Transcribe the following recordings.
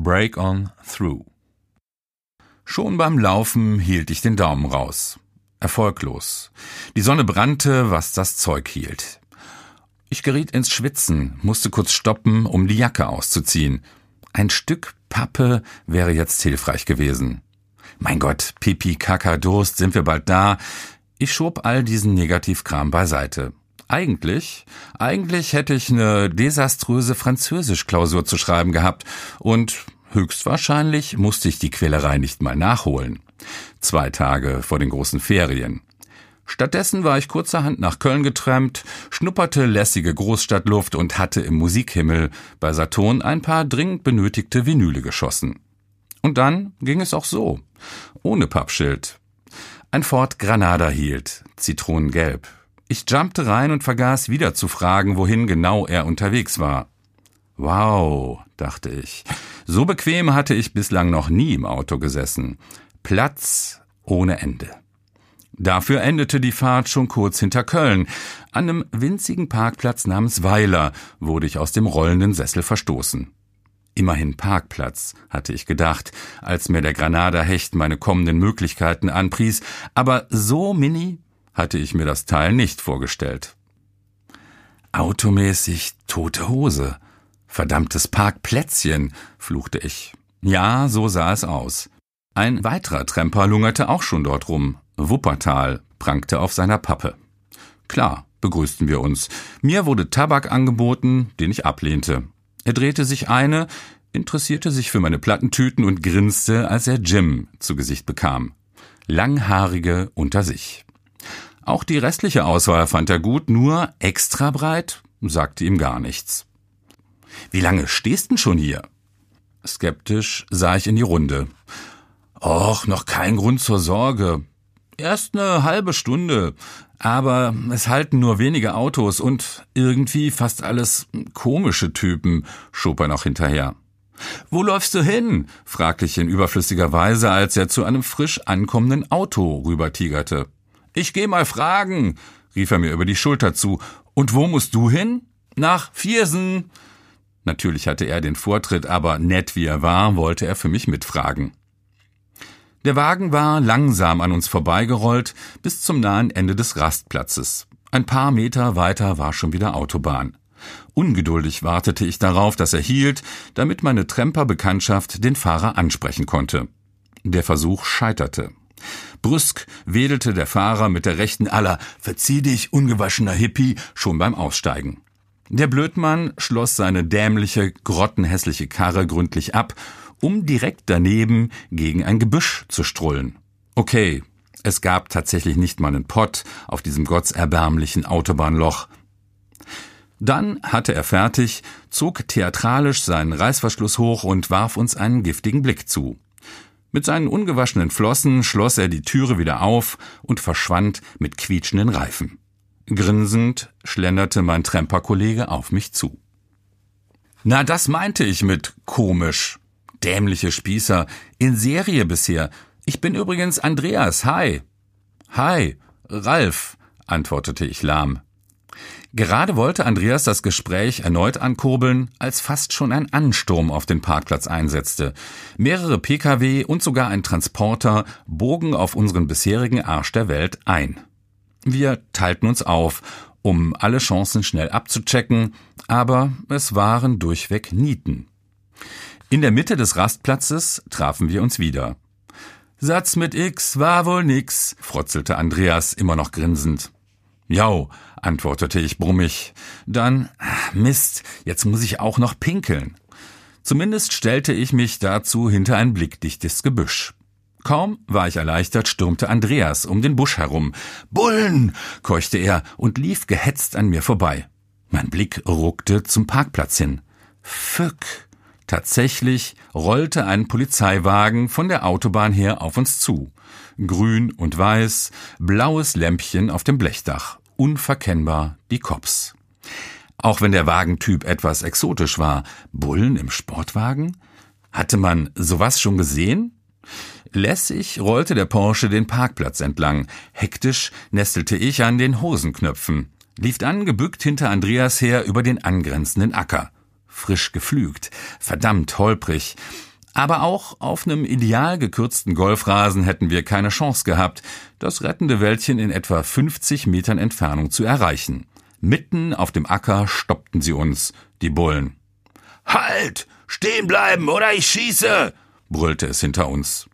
Break on Through. Schon beim Laufen hielt ich den Daumen raus. Erfolglos. Die Sonne brannte, was das Zeug hielt. Ich geriet ins Schwitzen, musste kurz stoppen, um die Jacke auszuziehen. Ein Stück Pappe wäre jetzt hilfreich gewesen. Mein Gott, Pipi, Kaka, Durst, sind wir bald da? Ich schob all diesen Negativkram beiseite. Eigentlich, eigentlich hätte ich eine desaströse Französischklausur zu schreiben gehabt und höchstwahrscheinlich musste ich die Quälerei nicht mal nachholen. Zwei Tage vor den großen Ferien. Stattdessen war ich kurzerhand nach Köln getrampt, schnupperte lässige Großstadtluft und hatte im Musikhimmel bei Saturn ein paar dringend benötigte Vinyle geschossen. Und dann ging es auch so, ohne Pappschild. Ein Ford Granada hielt, zitronengelb. Ich jumpte rein und vergaß wieder zu fragen, wohin genau er unterwegs war. Wow, dachte ich. So bequem hatte ich bislang noch nie im Auto gesessen. Platz ohne Ende. Dafür endete die Fahrt schon kurz hinter Köln. An einem winzigen Parkplatz namens Weiler wurde ich aus dem rollenden Sessel verstoßen. Immerhin Parkplatz, hatte ich gedacht, als mir der Granada-Hecht meine kommenden Möglichkeiten anpries, aber so mini hatte ich mir das Teil nicht vorgestellt. Automäßig tote Hose. Verdammtes Parkplätzchen, fluchte ich. Ja, so sah es aus. Ein weiterer Tremper lungerte auch schon dort rum. Wuppertal prangte auf seiner Pappe. Klar, begrüßten wir uns. Mir wurde Tabak angeboten, den ich ablehnte. Er drehte sich eine, interessierte sich für meine Plattentüten und grinste, als er Jim zu Gesicht bekam. Langhaarige unter sich. Auch die restliche Auswahl fand er gut, nur extra breit sagte ihm gar nichts. Wie lange stehst denn schon hier? Skeptisch sah ich in die Runde. Och, noch kein Grund zur Sorge. Erst eine halbe Stunde. Aber es halten nur wenige Autos und irgendwie fast alles komische Typen, schob er noch hinterher. Wo läufst du hin? fragte ich in überflüssiger Weise, als er zu einem frisch ankommenden Auto rübertigerte. Ich geh mal fragen, rief er mir über die Schulter zu. Und wo musst du hin? Nach Viersen. Natürlich hatte er den Vortritt, aber nett wie er war, wollte er für mich mitfragen. Der Wagen war langsam an uns vorbeigerollt bis zum nahen Ende des Rastplatzes. Ein paar Meter weiter war schon wieder Autobahn. Ungeduldig wartete ich darauf, dass er hielt, damit meine Tremper-Bekanntschaft den Fahrer ansprechen konnte. Der Versuch scheiterte. Brüsk wedelte der Fahrer mit der rechten aller Verzieh dich, ungewaschener Hippie, schon beim Aussteigen. Der Blödmann schloss seine dämliche, grottenhässliche Karre gründlich ab, um direkt daneben gegen ein Gebüsch zu strullen. Okay, es gab tatsächlich nicht mal einen Pott auf diesem gottserbärmlichen Autobahnloch. Dann hatte er fertig, zog theatralisch seinen Reißverschluss hoch und warf uns einen giftigen Blick zu. Mit seinen ungewaschenen Flossen schloss er die Türe wieder auf und verschwand mit quietschenden Reifen. Grinsend schlenderte mein Tremperkollege auf mich zu. Na, das meinte ich mit komisch. Dämliche Spießer. In Serie bisher. Ich bin übrigens Andreas. Hi. Hi. Ralf, antwortete ich lahm. Gerade wollte Andreas das Gespräch erneut ankurbeln, als fast schon ein Ansturm auf den Parkplatz einsetzte. Mehrere Pkw und sogar ein Transporter bogen auf unseren bisherigen Arsch der Welt ein. Wir teilten uns auf, um alle Chancen schnell abzuchecken, aber es waren durchweg Nieten. In der Mitte des Rastplatzes trafen wir uns wieder. Satz mit X war wohl nix, frotzelte Andreas immer noch grinsend. Jau, antwortete ich brummig. Dann, Mist, jetzt muss ich auch noch pinkeln. Zumindest stellte ich mich dazu hinter ein blickdichtes Gebüsch. Kaum war ich erleichtert, stürmte Andreas um den Busch herum. Bullen! keuchte er und lief gehetzt an mir vorbei. Mein Blick ruckte zum Parkplatz hin. Fück! Tatsächlich rollte ein Polizeiwagen von der Autobahn her auf uns zu. Grün und weiß, blaues Lämpchen auf dem Blechdach unverkennbar die Cops. Auch wenn der Wagentyp etwas exotisch war, Bullen im Sportwagen? Hatte man sowas schon gesehen? Lässig rollte der Porsche den Parkplatz entlang. Hektisch nestelte ich an den Hosenknöpfen, lief dann gebückt hinter Andreas her über den angrenzenden Acker. frisch geflügt, verdammt holprig. Aber auch auf einem ideal gekürzten Golfrasen hätten wir keine Chance gehabt, das rettende Wäldchen in etwa 50 Metern Entfernung zu erreichen. Mitten auf dem Acker stoppten sie uns, die Bullen. Halt! Stehen bleiben, oder ich schieße! brüllte es hinter uns.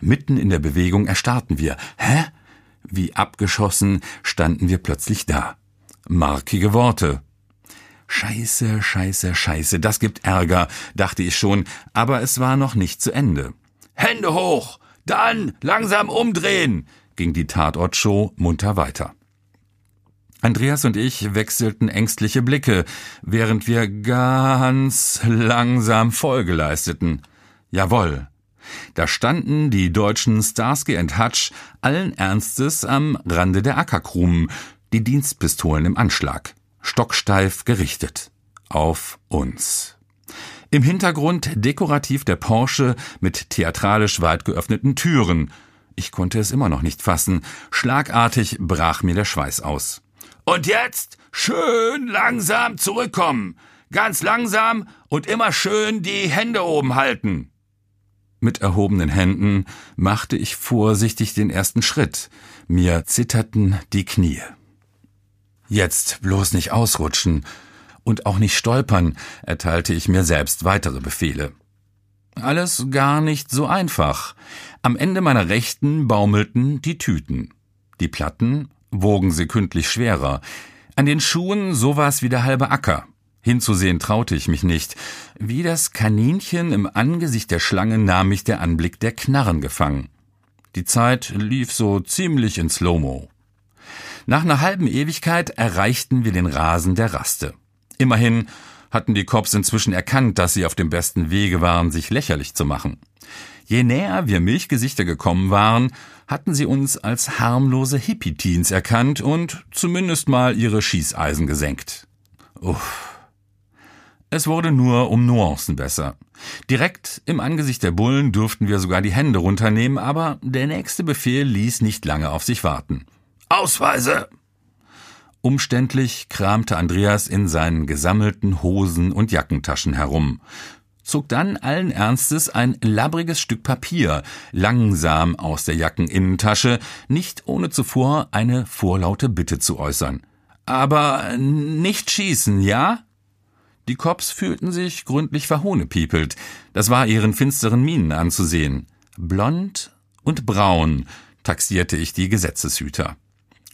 Mitten in der Bewegung erstarrten wir. Hä? Wie abgeschossen standen wir plötzlich da. Markige Worte. Scheiße, scheiße, scheiße, das gibt Ärger, dachte ich schon, aber es war noch nicht zu Ende. Hände hoch! Dann langsam umdrehen! ging die Tatortshow munter weiter. Andreas und ich wechselten ängstliche Blicke, während wir ganz langsam Folge leisteten. Jawohl. Da standen die deutschen Starsky and Hutch allen Ernstes am Rande der Ackerkrumen, die Dienstpistolen im Anschlag, stocksteif gerichtet. Auf uns. Im Hintergrund dekorativ der Porsche mit theatralisch weit geöffneten Türen. Ich konnte es immer noch nicht fassen. Schlagartig brach mir der Schweiß aus. Und jetzt schön langsam zurückkommen. Ganz langsam und immer schön die Hände oben halten. Mit erhobenen Händen machte ich vorsichtig den ersten Schritt. Mir zitterten die Knie. Jetzt bloß nicht ausrutschen und auch nicht stolpern, erteilte ich mir selbst weitere Befehle. Alles gar nicht so einfach. Am Ende meiner Rechten baumelten die Tüten. Die Platten wogen sekündlich schwerer. An den Schuhen sowas wie der halbe Acker. Hinzusehen traute ich mich nicht. Wie das Kaninchen im Angesicht der Schlange nahm mich der Anblick der Knarren gefangen. Die Zeit lief so ziemlich in Slow-Mo. Nach einer halben Ewigkeit erreichten wir den Rasen der Raste. Immerhin hatten die Cops inzwischen erkannt, dass sie auf dem besten Wege waren, sich lächerlich zu machen. Je näher wir Milchgesichter gekommen waren, hatten sie uns als harmlose Hippie-Teens erkannt und zumindest mal ihre Schießeisen gesenkt. Uff. Es wurde nur um Nuancen besser. Direkt im Angesicht der Bullen durften wir sogar die Hände runternehmen, aber der nächste Befehl ließ nicht lange auf sich warten. Ausweise! Umständlich kramte Andreas in seinen gesammelten Hosen und Jackentaschen herum, zog dann allen Ernstes ein labbriges Stück Papier langsam aus der Jackeninnentasche, nicht ohne zuvor eine vorlaute Bitte zu äußern. Aber nicht schießen, ja? Die Cops fühlten sich gründlich verhohnepiepelt. Das war ihren finsteren Mienen anzusehen. Blond und braun taxierte ich die Gesetzeshüter.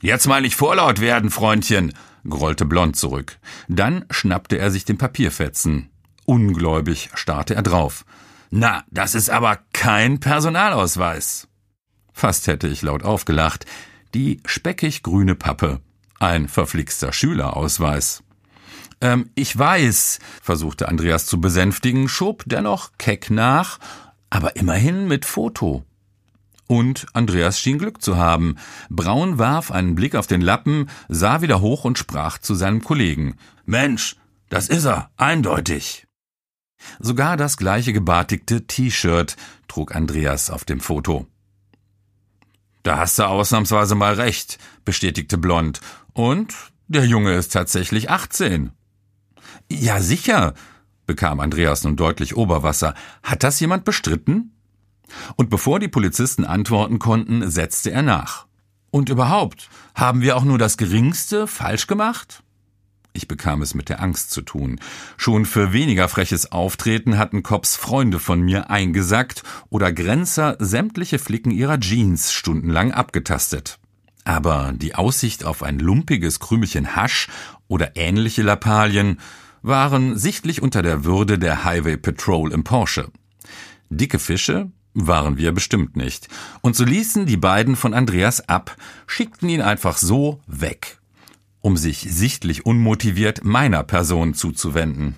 Jetzt mal nicht vorlaut werden, Freundchen, grollte Blond zurück. Dann schnappte er sich den Papierfetzen. Ungläubig starrte er drauf. Na, das ist aber kein Personalausweis. Fast hätte ich laut aufgelacht. Die speckig grüne Pappe. Ein verflixter Schülerausweis. Ähm, ich weiß, versuchte Andreas zu besänftigen, schob dennoch keck nach, aber immerhin mit Foto. Und Andreas schien Glück zu haben. Braun warf einen Blick auf den Lappen, sah wieder hoch und sprach zu seinem Kollegen. Mensch, das ist er, eindeutig. Sogar das gleiche gebartigte T-Shirt trug Andreas auf dem Foto. Da hast du ausnahmsweise mal recht, bestätigte Blond. Und der Junge ist tatsächlich 18. Ja, sicher, bekam Andreas nun deutlich Oberwasser. Hat das jemand bestritten? Und bevor die Polizisten antworten konnten, setzte er nach. Und überhaupt, haben wir auch nur das Geringste falsch gemacht? Ich bekam es mit der Angst zu tun. Schon für weniger freches Auftreten hatten Cops Freunde von mir eingesackt oder Grenzer sämtliche Flicken ihrer Jeans stundenlang abgetastet. Aber die Aussicht auf ein lumpiges Krümelchen Hasch oder ähnliche Lappalien waren sichtlich unter der Würde der Highway Patrol im Porsche. Dicke Fische waren wir bestimmt nicht. Und so ließen die beiden von Andreas ab, schickten ihn einfach so weg, um sich sichtlich unmotiviert meiner Person zuzuwenden.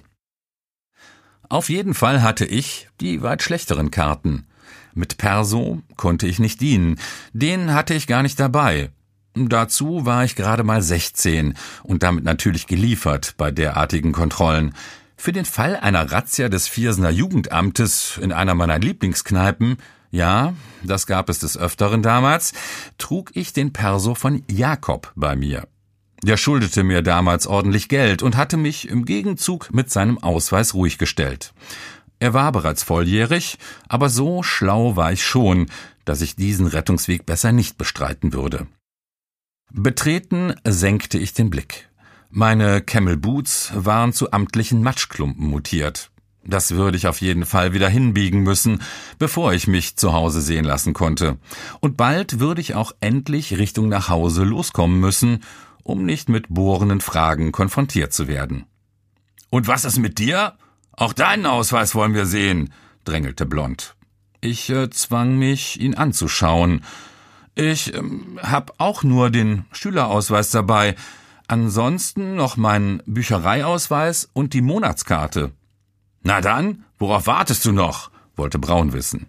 Auf jeden Fall hatte ich die weit schlechteren Karten. Mit Perso konnte ich nicht dienen, den hatte ich gar nicht dabei, Dazu war ich gerade mal 16 und damit natürlich geliefert bei derartigen Kontrollen. Für den Fall einer Razzia des Viersener Jugendamtes in einer meiner Lieblingskneipen, ja, das gab es des Öfteren damals, trug ich den Perso von Jakob bei mir. Der schuldete mir damals ordentlich Geld und hatte mich im Gegenzug mit seinem Ausweis ruhig gestellt. Er war bereits volljährig, aber so schlau war ich schon, dass ich diesen Rettungsweg besser nicht bestreiten würde. Betreten senkte ich den Blick. Meine Camel Boots waren zu amtlichen Matschklumpen mutiert. Das würde ich auf jeden Fall wieder hinbiegen müssen, bevor ich mich zu Hause sehen lassen konnte. Und bald würde ich auch endlich Richtung nach Hause loskommen müssen, um nicht mit bohrenden Fragen konfrontiert zu werden. Und was ist mit dir? Auch deinen Ausweis wollen wir sehen, drängelte Blond. Ich äh, zwang mich, ihn anzuschauen. Ich äh, hab auch nur den Schülerausweis dabei, ansonsten noch meinen Büchereiausweis und die Monatskarte. Na dann, worauf wartest du noch? wollte Braun wissen.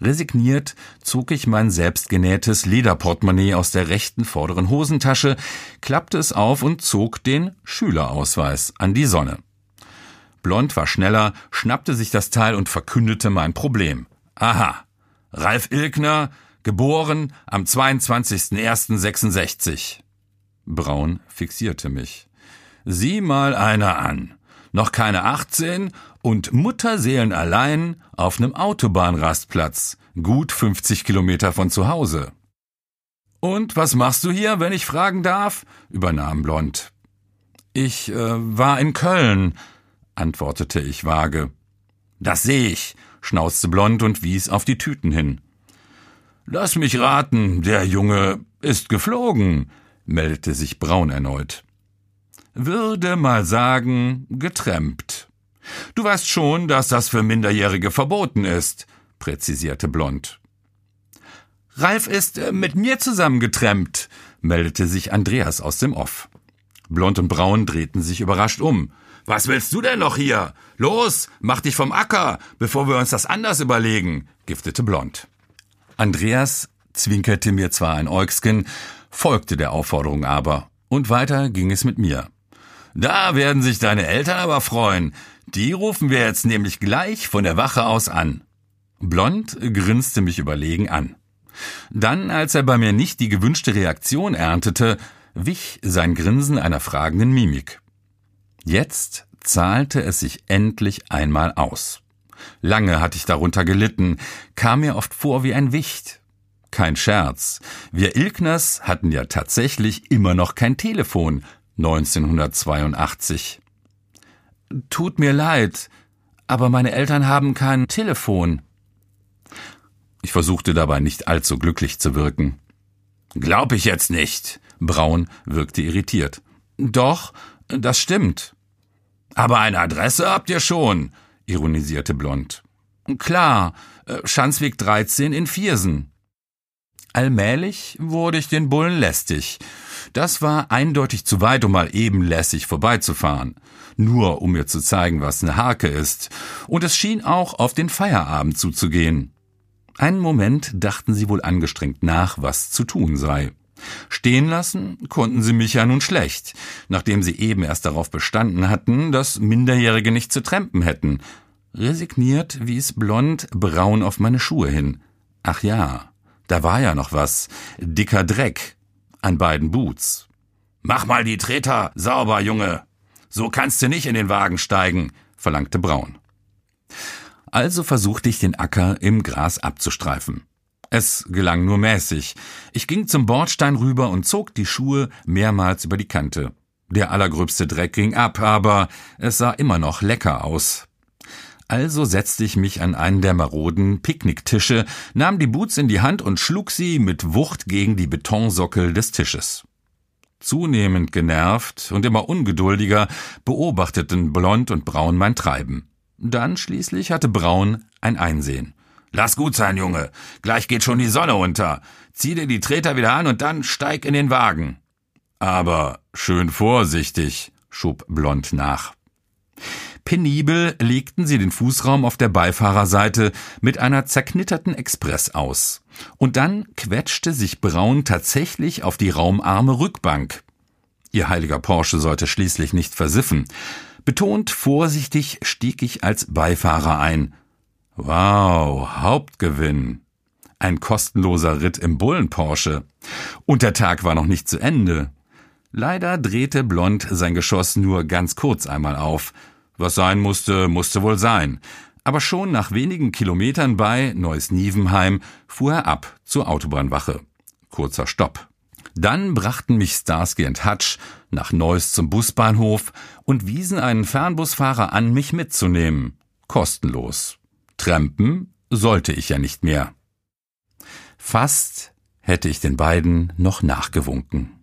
Resigniert zog ich mein selbstgenähtes Lederportemonnaie aus der rechten vorderen Hosentasche, klappte es auf und zog den Schülerausweis an die Sonne. Blond war schneller, schnappte sich das Teil und verkündete mein Problem. Aha. Ralf Ilkner, geboren am 22.01.66. Braun fixierte mich. Sieh mal einer an. Noch keine 18 und Mutterseelen allein auf nem Autobahnrastplatz, gut 50 Kilometer von zu Hause. Und was machst du hier, wenn ich fragen darf? übernahm Blond. Ich äh, war in Köln, antwortete ich vage. Das seh ich, schnauzte Blond und wies auf die Tüten hin. Lass mich raten, der Junge ist geflogen, meldete sich Braun erneut. Würde mal sagen, getrempt. Du weißt schon, dass das für Minderjährige verboten ist, präzisierte Blond. Ralf ist äh, mit mir zusammen getrempt, meldete sich Andreas aus dem Off. Blond und Braun drehten sich überrascht um. Was willst du denn noch hier? Los, mach dich vom Acker, bevor wir uns das anders überlegen, giftete Blond. Andreas zwinkerte mir zwar ein Äugsken, folgte der Aufforderung aber, und weiter ging es mit mir. Da werden sich deine Eltern aber freuen. Die rufen wir jetzt nämlich gleich von der Wache aus an. Blond grinste mich überlegen an. Dann, als er bei mir nicht die gewünschte Reaktion erntete, wich sein Grinsen einer fragenden Mimik. Jetzt zahlte es sich endlich einmal aus. Lange hatte ich darunter gelitten, kam mir oft vor wie ein Wicht. Kein Scherz. Wir Ilkners hatten ja tatsächlich immer noch kein Telefon 1982. Tut mir leid, aber meine Eltern haben kein Telefon. Ich versuchte dabei nicht allzu glücklich zu wirken. Glaub ich jetzt nicht. Braun wirkte irritiert. Doch, das stimmt. Aber eine Adresse habt ihr schon, ironisierte Blond. Klar, äh, Schanzweg 13 in Viersen. Allmählich wurde ich den Bullen lästig. Das war eindeutig zu weit, um mal eben lässig vorbeizufahren. Nur um mir zu zeigen, was eine Hake ist. Und es schien auch auf den Feierabend zuzugehen. Einen Moment dachten sie wohl angestrengt nach, was zu tun sei. Stehen lassen konnten sie mich ja nun schlecht, nachdem sie eben erst darauf bestanden hatten, dass Minderjährige nicht zu trampen hätten. Resigniert wies blond braun auf meine Schuhe hin. Ach ja, da war ja noch was. Dicker Dreck an beiden Boots. Mach mal die Treter sauber, Junge. So kannst du nicht in den Wagen steigen, verlangte Braun. Also versuchte ich den Acker im Gras abzustreifen. Es gelang nur mäßig. Ich ging zum Bordstein rüber und zog die Schuhe mehrmals über die Kante. Der allergröbste Dreck ging ab, aber es sah immer noch lecker aus. Also setzte ich mich an einen der maroden Picknicktische, nahm die Boots in die Hand und schlug sie mit Wucht gegen die Betonsockel des Tisches. Zunehmend genervt und immer ungeduldiger beobachteten Blond und Braun mein Treiben. Dann schließlich hatte Braun ein Einsehen. Lass gut sein, Junge. Gleich geht schon die Sonne unter. Zieh dir die Treter wieder an und dann steig in den Wagen. Aber schön vorsichtig, schob Blond nach. Penibel legten sie den Fußraum auf der Beifahrerseite mit einer zerknitterten Express aus. Und dann quetschte sich Braun tatsächlich auf die raumarme Rückbank. Ihr heiliger Porsche sollte schließlich nicht versiffen. Betont vorsichtig stieg ich als Beifahrer ein. Wow, Hauptgewinn. Ein kostenloser Ritt im Bullen Porsche. Und der Tag war noch nicht zu Ende. Leider drehte Blond sein Geschoss nur ganz kurz einmal auf. Was sein musste, musste wohl sein. Aber schon nach wenigen Kilometern bei Neuss-Nievenheim fuhr er ab zur Autobahnwache. Kurzer Stopp. Dann brachten mich Starsky und Hutch nach Neuss zum Busbahnhof und wiesen einen Fernbusfahrer an, mich mitzunehmen. Kostenlos. Trampen sollte ich ja nicht mehr. Fast hätte ich den beiden noch nachgewunken.